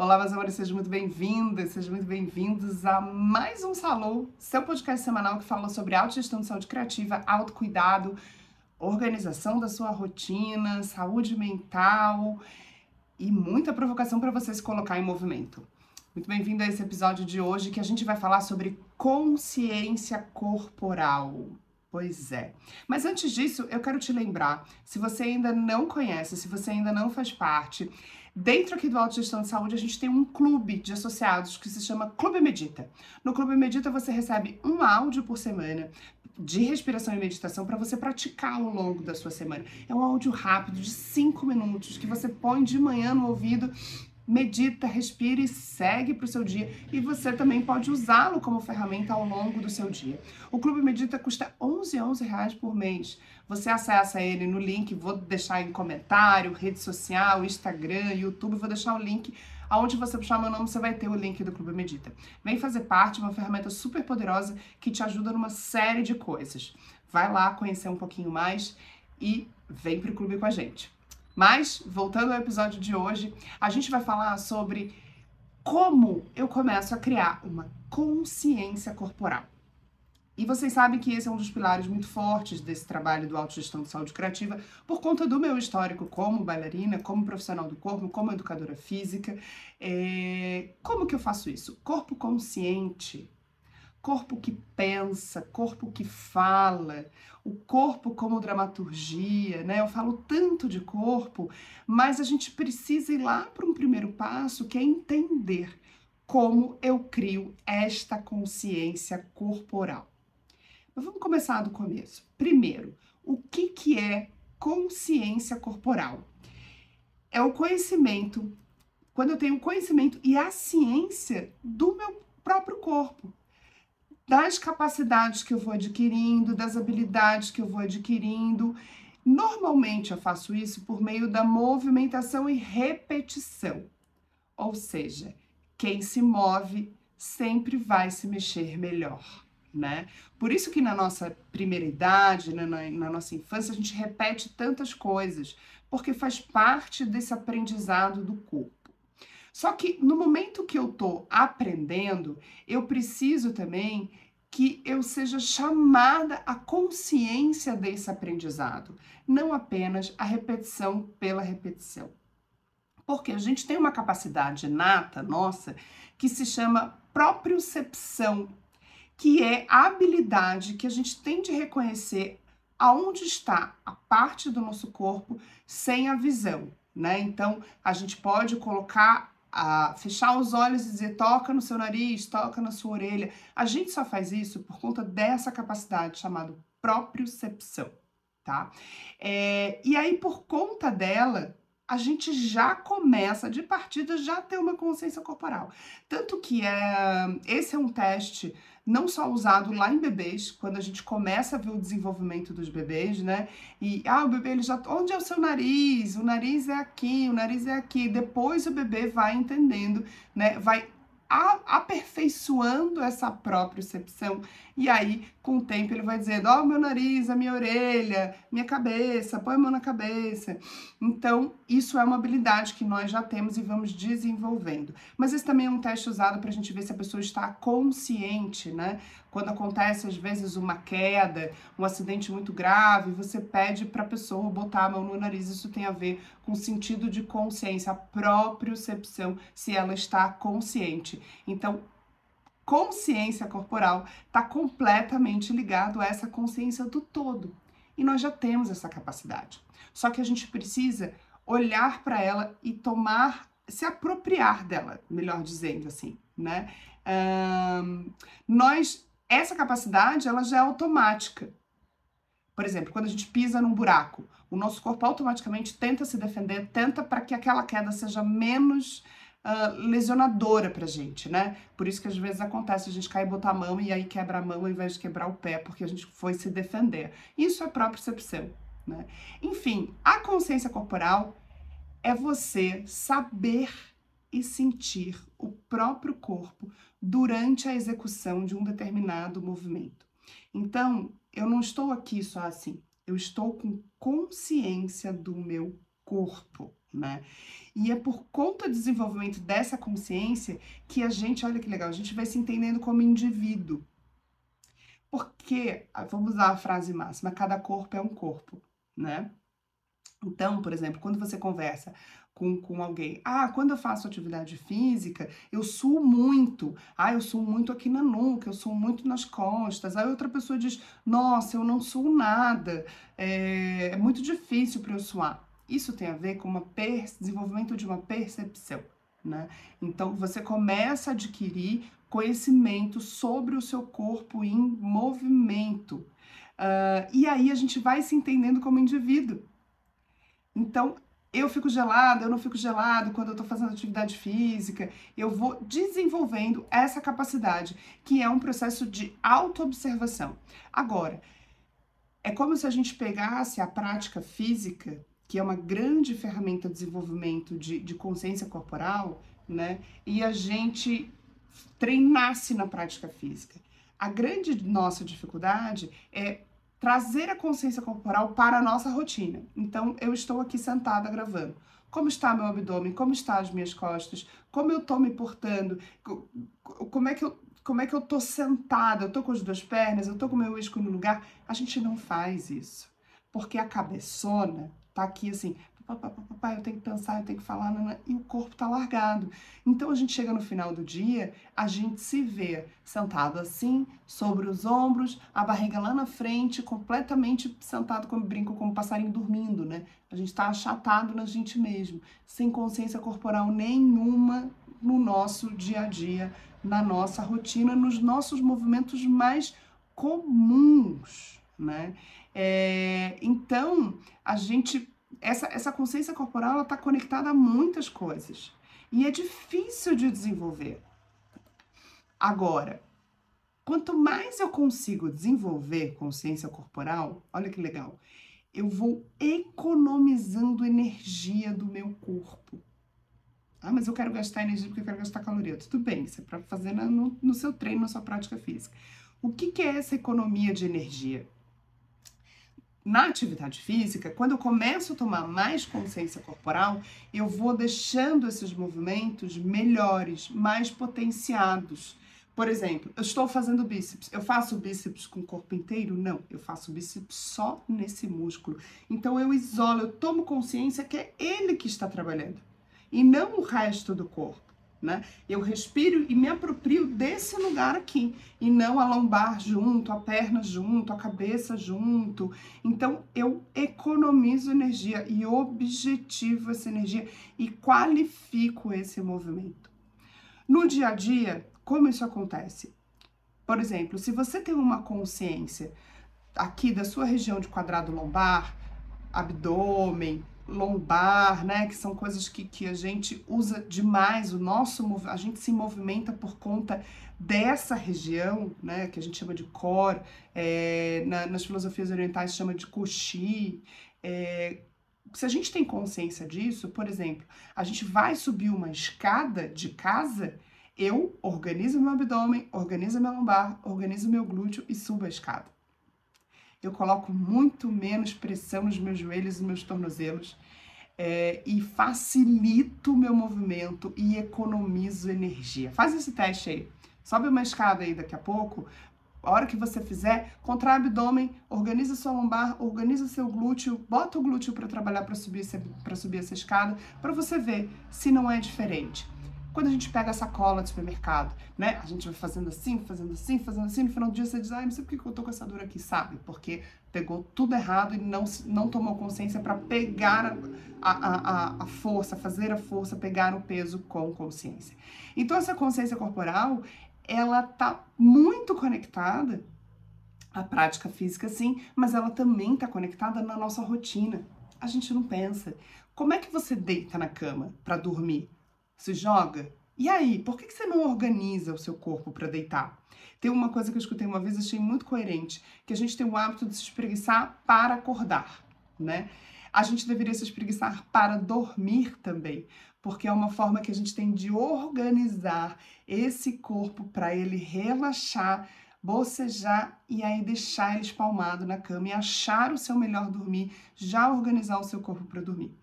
Olá, meus amores, sejam muito bem-vindas, sejam muito bem-vindos a mais um Salão, seu podcast semanal que fala sobre autogestão de saúde criativa, autocuidado, organização da sua rotina, saúde mental e muita provocação para você se colocar em movimento. Muito bem-vindo a esse episódio de hoje que a gente vai falar sobre consciência corporal. Pois é. Mas antes disso, eu quero te lembrar, se você ainda não conhece, se você ainda não faz parte, Dentro aqui do Autogestão de Saúde, a gente tem um clube de associados que se chama Clube Medita. No Clube Medita, você recebe um áudio por semana de respiração e meditação para você praticar ao longo da sua semana. É um áudio rápido de 5 minutos que você põe de manhã no ouvido medita, respira e segue para o seu dia. E você também pode usá-lo como ferramenta ao longo do seu dia. O Clube Medita custa 11, 11 reais por mês. Você acessa ele no link, vou deixar em comentário, rede social, Instagram, YouTube, vou deixar o link. Aonde você puxar meu nome, você vai ter o link do Clube Medita. Vem fazer parte, uma ferramenta super poderosa que te ajuda numa série de coisas. Vai lá conhecer um pouquinho mais e vem para o clube com a gente. Mas, voltando ao episódio de hoje, a gente vai falar sobre como eu começo a criar uma consciência corporal. E vocês sabem que esse é um dos pilares muito fortes desse trabalho do autogestão de saúde criativa, por conta do meu histórico como bailarina, como profissional do corpo, como educadora física. É... Como que eu faço isso? Corpo consciente corpo que pensa, corpo que fala, o corpo como dramaturgia, né? Eu falo tanto de corpo, mas a gente precisa ir lá para um primeiro passo que é entender como eu crio esta consciência corporal. Mas vamos começar do começo. Primeiro, o que, que é consciência corporal? É o conhecimento, quando eu tenho conhecimento e a ciência do meu próprio corpo das capacidades que eu vou adquirindo, das habilidades que eu vou adquirindo. Normalmente eu faço isso por meio da movimentação e repetição. Ou seja, quem se move sempre vai se mexer melhor, né? Por isso que na nossa primeira idade, na, na, na nossa infância, a gente repete tantas coisas, porque faz parte desse aprendizado do corpo. Só que no momento que eu estou aprendendo, eu preciso também que eu seja chamada à consciência desse aprendizado, não apenas a repetição pela repetição. Porque a gente tem uma capacidade inata nossa que se chama propriocepção, que é a habilidade que a gente tem de reconhecer aonde está a parte do nosso corpo sem a visão, né? Então, a gente pode colocar a fechar os olhos e dizer toca no seu nariz, toca na sua orelha. A gente só faz isso por conta dessa capacidade chamada propriocepção, tá? É, e aí, por conta dela, a gente já começa de partida já ter uma consciência corporal. Tanto que é, esse é um teste não só usado lá em bebês, quando a gente começa a ver o desenvolvimento dos bebês, né? E ah, o bebê ele já onde é o seu nariz? O nariz é aqui, o nariz é aqui. Depois o bebê vai entendendo, né? Vai aperfeiçoando essa própria percepção. E aí, com o tempo, ele vai dizendo: Ó, oh, meu nariz, a minha orelha, minha cabeça, põe a mão na cabeça. Então, isso é uma habilidade que nós já temos e vamos desenvolvendo. Mas esse também é um teste usado para a gente ver se a pessoa está consciente, né? Quando acontece, às vezes, uma queda, um acidente muito grave, você pede para a pessoa botar a mão no nariz. Isso tem a ver com o sentido de consciência, a própria percepção, se ela está consciente. Então, consciência corporal está completamente ligado a essa consciência do todo. E nós já temos essa capacidade. Só que a gente precisa olhar para ela e tomar, se apropriar dela, melhor dizendo assim, né? Um, nós essa capacidade ela já é automática. Por exemplo, quando a gente pisa num buraco, o nosso corpo automaticamente tenta se defender, tenta para que aquela queda seja menos uh, lesionadora pra gente, né? Por isso que às vezes acontece a gente cair e botar a mão e aí quebra a mão ao invés de quebrar o pé, porque a gente foi se defender. Isso é própria percepção, né? Enfim, a consciência corporal é você saber e sentir o próprio corpo durante a execução de um determinado movimento. Então, eu não estou aqui só assim, eu estou com consciência do meu corpo. né? E é por conta do desenvolvimento dessa consciência que a gente, olha que legal, a gente vai se entendendo como indivíduo. Porque, ah, vamos usar a frase máxima, cada corpo é um corpo, né? Então, por exemplo, quando você conversa com, com alguém, ah, quando eu faço atividade física, eu suo muito, ah, eu suo muito aqui na nuca, eu suo muito nas costas, aí outra pessoa diz, nossa, eu não suo nada, é, é muito difícil para eu suar. Isso tem a ver com o desenvolvimento de uma percepção. Né? Então você começa a adquirir conhecimento sobre o seu corpo em movimento. Uh, e aí a gente vai se entendendo como indivíduo. Então, eu fico gelada, eu não fico gelado quando eu estou fazendo atividade física. Eu vou desenvolvendo essa capacidade, que é um processo de autoobservação. Agora, é como se a gente pegasse a prática física que é uma grande ferramenta de desenvolvimento de, de consciência corporal, né? E a gente treinasse na prática física. A grande nossa dificuldade é trazer a consciência corporal para a nossa rotina. Então, eu estou aqui sentada gravando. Como está meu abdômen? Como estão as minhas costas? Como eu estou me portando? Como é que eu como é que eu tô sentada? Eu tô com as duas pernas, eu tô com o meu isco no lugar? A gente não faz isso. Porque a cabeçona tá aqui assim, papai, eu tenho que pensar, eu tenho que falar, e o corpo tá largado. Então a gente chega no final do dia, a gente se vê sentado assim, sobre os ombros, a barriga lá na frente, completamente sentado, como brinco, como passarinho dormindo, né? A gente tá achatado na gente mesmo, sem consciência corporal nenhuma no nosso dia a dia, na nossa rotina, nos nossos movimentos mais comuns, né? É, então, a gente, essa, essa consciência corporal está conectada a muitas coisas e é difícil de desenvolver. Agora, quanto mais eu consigo desenvolver consciência corporal, olha que legal, eu vou economizando energia do meu corpo. Ah, mas eu quero gastar energia porque eu quero gastar caloria. Tudo bem, isso é para fazer no, no seu treino, na sua prática física. O que, que é essa economia de energia? Na atividade física, quando eu começo a tomar mais consciência corporal, eu vou deixando esses movimentos melhores, mais potenciados. Por exemplo, eu estou fazendo bíceps. Eu faço bíceps com o corpo inteiro? Não, eu faço bíceps só nesse músculo. Então eu isolo, eu tomo consciência que é ele que está trabalhando e não o resto do corpo né? Eu respiro e me aproprio desse lugar aqui e não a lombar junto, a perna junto, a cabeça junto. Então eu economizo energia e objetivo essa energia e qualifico esse movimento. No dia a dia, como isso acontece? Por exemplo, se você tem uma consciência aqui da sua região de quadrado lombar, abdômen, lombar, né? Que são coisas que, que a gente usa demais, o nosso a gente se movimenta por conta dessa região, né? Que a gente chama de core, é, na, nas filosofias orientais chama de kushi. É, se a gente tem consciência disso, por exemplo, a gente vai subir uma escada de casa, eu organizo meu abdômen, organizo meu lombar, organizo meu glúteo e subo a escada eu coloco muito menos pressão nos meus joelhos e meus tornozelos é, e facilito o meu movimento e economizo energia. Faz esse teste aí. Sobe uma escada aí daqui a pouco. A hora que você fizer, contrai abdômen, organiza sua lombar, organiza seu glúteo, bota o glúteo para trabalhar para subir, subir essa escada, para você ver se não é diferente quando a gente pega a sacola do supermercado, né? A gente vai fazendo assim, fazendo assim, fazendo assim, no final do dia você diz, ai, não sei por que eu tô com essa dor aqui, sabe? Porque pegou tudo errado e não, não tomou consciência para pegar a, a, a, força, fazer a força, pegar o peso com consciência. Então, essa consciência corporal, ela tá muito conectada à prática física, sim, mas ela também está conectada na nossa rotina. A gente não pensa. Como é que você deita na cama para dormir? Se joga. E aí, por que você não organiza o seu corpo para deitar? Tem uma coisa que eu escutei uma vez achei muito coerente, que a gente tem o hábito de se espreguiçar para acordar, né? A gente deveria se espreguiçar para dormir também, porque é uma forma que a gente tem de organizar esse corpo para ele relaxar, bocejar e aí deixar ele espalmado na cama e achar o seu melhor dormir, já organizar o seu corpo para dormir.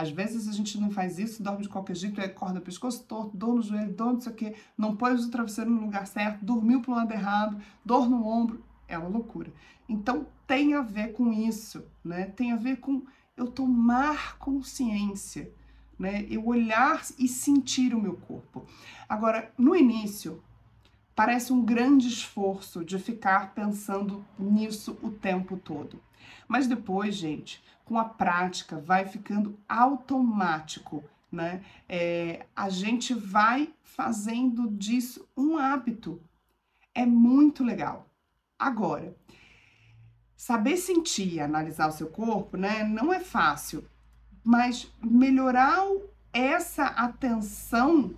Às vezes a gente não faz isso, dorme de qualquer jeito, acorda pescoço torto, dor no joelho, dor não sei o quê, não pôs o travesseiro no lugar certo, dormiu pro lado errado, dor no ombro, é uma loucura. Então tem a ver com isso, né? Tem a ver com eu tomar consciência, né? Eu olhar e sentir o meu corpo. Agora, no início, parece um grande esforço de ficar pensando nisso o tempo todo. Mas depois, gente, com a prática, vai ficando automático, né? É, a gente vai fazendo disso um hábito. É muito legal. Agora, saber sentir e analisar o seu corpo, né, não é fácil, mas melhorar essa atenção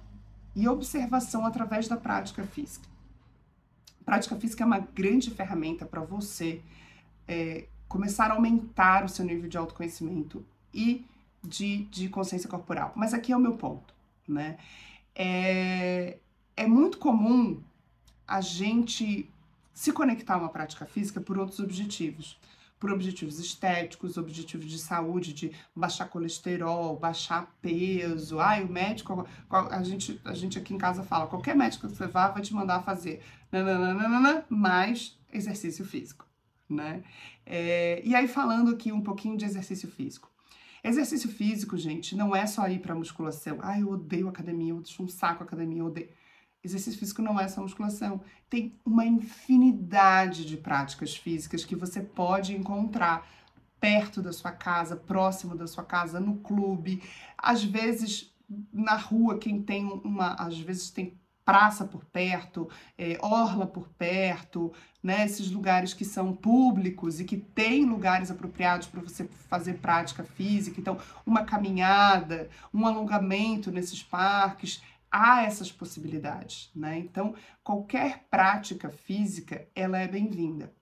e observação através da prática física. A prática física é uma grande ferramenta para você é, começar a aumentar o seu nível de autoconhecimento e de, de consciência corporal. Mas aqui é o meu ponto, né? É, é muito comum a gente se conectar a uma prática física por outros objetivos. Por objetivos estéticos, objetivos de saúde, de baixar colesterol, baixar peso. Ai, o médico, a gente, a gente aqui em casa fala, qualquer médico que você vá vai te mandar fazer nananana, mais exercício físico, né? É, e aí falando aqui um pouquinho de exercício físico. Exercício físico, gente, não é só ir para musculação. Ai, eu odeio academia, eu deixo um saco academia, eu odeio. Exercício físico não é só musculação. Tem uma infinidade de práticas físicas que você pode encontrar perto da sua casa, próximo da sua casa, no clube, às vezes na rua, quem tem uma, às vezes tem praça por perto, é, orla por perto, né? Esses lugares que são públicos e que tem lugares apropriados para você fazer prática física. Então, uma caminhada, um alongamento nesses parques há essas possibilidades, né? Então, qualquer prática física, ela é bem-vinda.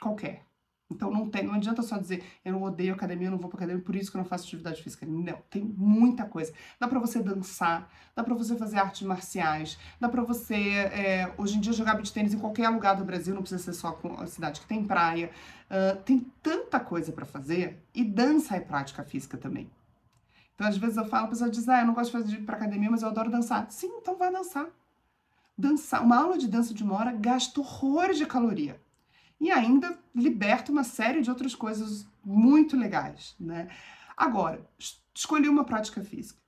Qualquer. Então não tem, não adianta só dizer eu não odeio academia, eu não vou para academia, por isso que eu não faço atividade física. Não, tem muita coisa. Dá para você dançar, dá para você fazer artes marciais, dá para você é, hoje em dia jogar beach tênis em qualquer lugar do Brasil, não precisa ser só com a cidade que tem praia. Uh, tem tanta coisa para fazer e dança é prática física também. Então, às vezes eu falo, a pessoa diz, ah, eu não gosto de fazer para academia, mas eu adoro dançar. Sim, então vai dançar. Dançar, uma aula de dança de uma hora gasta horrores de caloria. E ainda liberta uma série de outras coisas muito legais, né? Agora, escolhi uma prática física.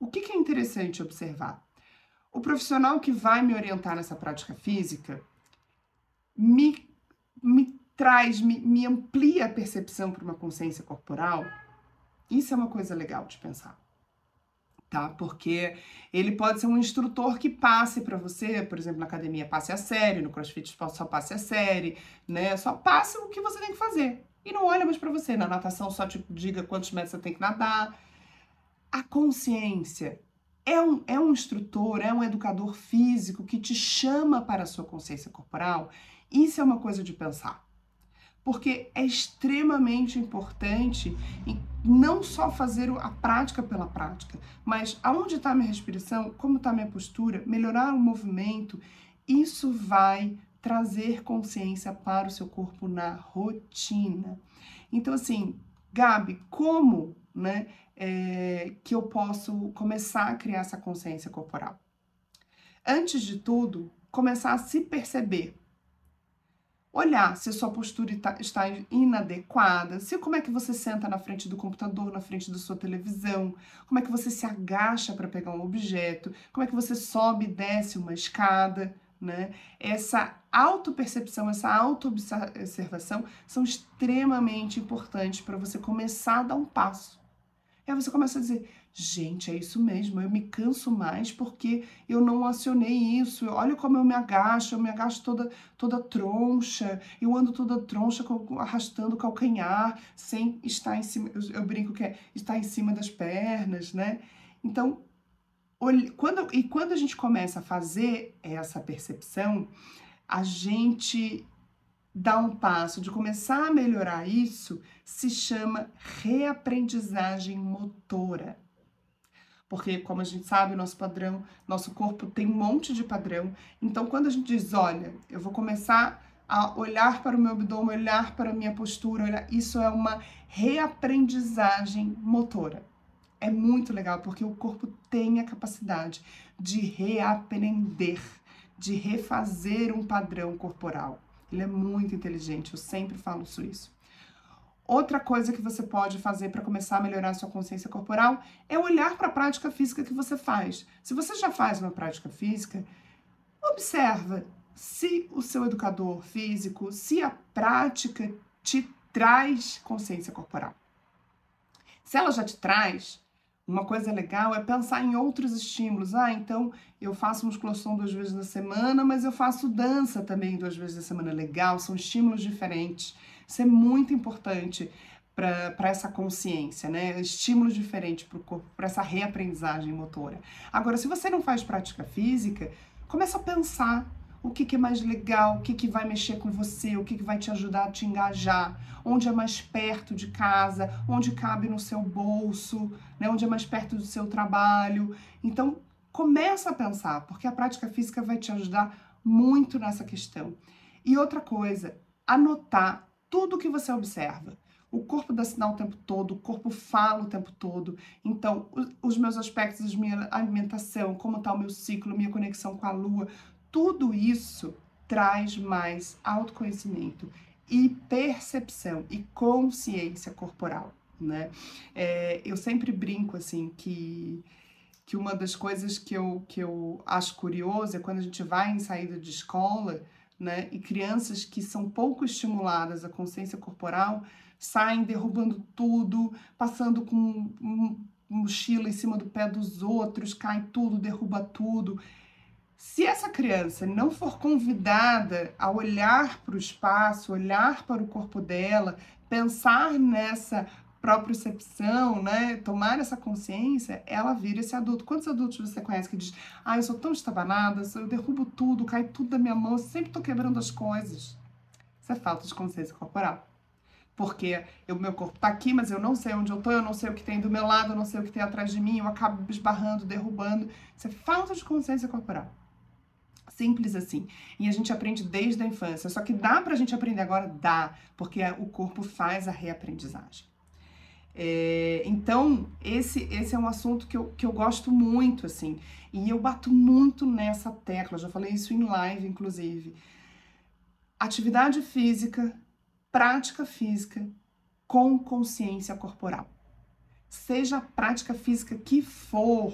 O que, que é interessante observar? O profissional que vai me orientar nessa prática física me, me traz, me, me amplia a percepção para uma consciência corporal isso é uma coisa legal de pensar. Tá? Porque ele pode ser um instrutor que passe para você, por exemplo, na academia passe a série, no CrossFit só passe a série, né? Só passe o que você tem que fazer. E não olha mais para você. Na natação só te diga quantos metros você tem que nadar. A consciência é um, é um instrutor, é um educador físico que te chama para a sua consciência corporal. Isso é uma coisa de pensar porque é extremamente importante não só fazer a prática pela prática, mas aonde está minha respiração, como está minha postura, melhorar o movimento, isso vai trazer consciência para o seu corpo na rotina. Então, assim, Gabi, como né, é, que eu posso começar a criar essa consciência corporal? Antes de tudo, começar a se perceber olhar se sua postura está inadequada, se como é que você senta na frente do computador, na frente da sua televisão, como é que você se agacha para pegar um objeto, como é que você sobe e desce uma escada, né? Essa autopercepção, essa autoobservação são extremamente importantes para você começar a dar um passo. Aí você começa a dizer: Gente, é isso mesmo, eu me canso mais porque eu não acionei isso. Olha como eu me agacho, eu me agacho toda, toda troncha, eu ando toda troncha, arrastando o calcanhar, sem estar em cima, eu, eu brinco que é estar em cima das pernas, né? Então, quando, e quando a gente começa a fazer essa percepção, a gente dá um passo de começar a melhorar isso, se chama reaprendizagem motora. Porque, como a gente sabe, nosso padrão, nosso corpo tem um monte de padrão. Então, quando a gente diz, olha, eu vou começar a olhar para o meu abdômen, olhar para a minha postura, olhar, isso é uma reaprendizagem motora. é muito legal porque o corpo tem a capacidade de reaprender, de refazer um padrão corporal. Ele é muito inteligente, eu sempre falo isso. Outra coisa que você pode fazer para começar a melhorar a sua consciência corporal é olhar para a prática física que você faz. Se você já faz uma prática física, observa se o seu educador físico, se a prática te traz consciência corporal. Se ela já te traz, uma coisa legal é pensar em outros estímulos. Ah, então eu faço musculação duas vezes na semana, mas eu faço dança também duas vezes na semana. Legal, são estímulos diferentes. Isso é muito importante para essa consciência, né? Estímulos diferentes para o corpo, para essa reaprendizagem motora. Agora, se você não faz prática física, começa a pensar o que, que é mais legal, o que, que vai mexer com você, o que, que vai te ajudar a te engajar, onde é mais perto de casa, onde cabe no seu bolso, né? onde é mais perto do seu trabalho. Então, começa a pensar, porque a prática física vai te ajudar muito nessa questão. E outra coisa, anotar tudo que você observa. O corpo dá sinal o tempo todo, o corpo fala o tempo todo. Então, os meus aspectos, minha alimentação, como está o meu ciclo, minha conexão com a lua, tudo isso traz mais autoconhecimento e percepção e consciência corporal, né? É, eu sempre brinco assim que que uma das coisas que eu, que eu acho curioso é quando a gente vai em saída de escola né? E crianças que são pouco estimuladas à consciência corporal saem derrubando tudo, passando com mochila em cima do pé dos outros, cai tudo, derruba tudo. Se essa criança não for convidada a olhar para o espaço, olhar para o corpo dela, pensar nessa propriocepção, né, tomar essa consciência, ela vira esse adulto. Quantos adultos você conhece que diz, ah, eu sou tão estabanada, eu derrubo tudo, cai tudo da minha mão, eu sempre tô quebrando as coisas. Isso é falta de consciência corporal. Porque o meu corpo tá aqui, mas eu não sei onde eu tô, eu não sei o que tem do meu lado, eu não sei o que tem atrás de mim, eu acabo esbarrando, derrubando. Isso é falta de consciência corporal. Simples assim. E a gente aprende desde a infância. Só que dá pra gente aprender agora? Dá, porque o corpo faz a reaprendizagem. É, então, esse, esse é um assunto que eu, que eu gosto muito, assim, e eu bato muito nessa tecla, já falei isso em live, inclusive. Atividade física, prática física com consciência corporal. Seja a prática física que for,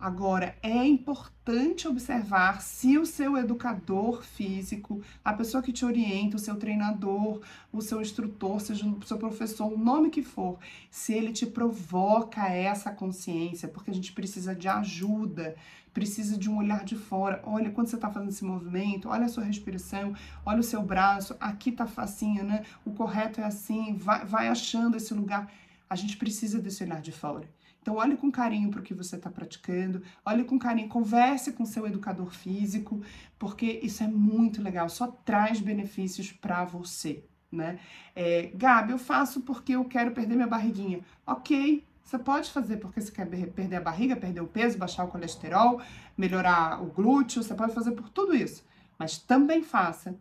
Agora, é importante observar se o seu educador físico, a pessoa que te orienta, o seu treinador, o seu instrutor, seja o seu professor, o nome que for, se ele te provoca essa consciência, porque a gente precisa de ajuda, precisa de um olhar de fora. Olha, quando você está fazendo esse movimento, olha a sua respiração, olha o seu braço, aqui tá facinho, né? O correto é assim, vai, vai achando esse lugar. A gente precisa desse olhar de fora. Então, olhe com carinho para o que você está praticando, olhe com carinho, converse com seu educador físico, porque isso é muito legal, só traz benefícios para você, né? É, Gabi, eu faço porque eu quero perder minha barriguinha. Ok, você pode fazer porque você quer perder a barriga, perder o peso, baixar o colesterol, melhorar o glúteo, você pode fazer por tudo isso. Mas também faça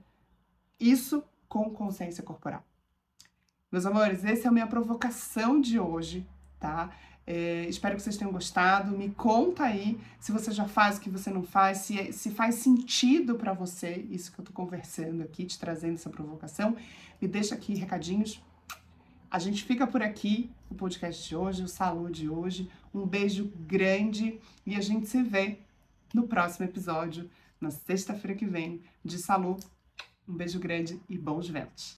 isso com consciência corporal. Meus amores, essa é a minha provocação de hoje, tá? É, espero que vocês tenham gostado. Me conta aí se você já faz o que você não faz, se, é, se faz sentido para você isso que eu tô conversando aqui, te trazendo essa provocação. Me deixa aqui recadinhos. A gente fica por aqui, o podcast de hoje, o saúde de hoje. Um beijo grande e a gente se vê no próximo episódio, na sexta-feira que vem, de Salu. Um beijo grande e bons ventos.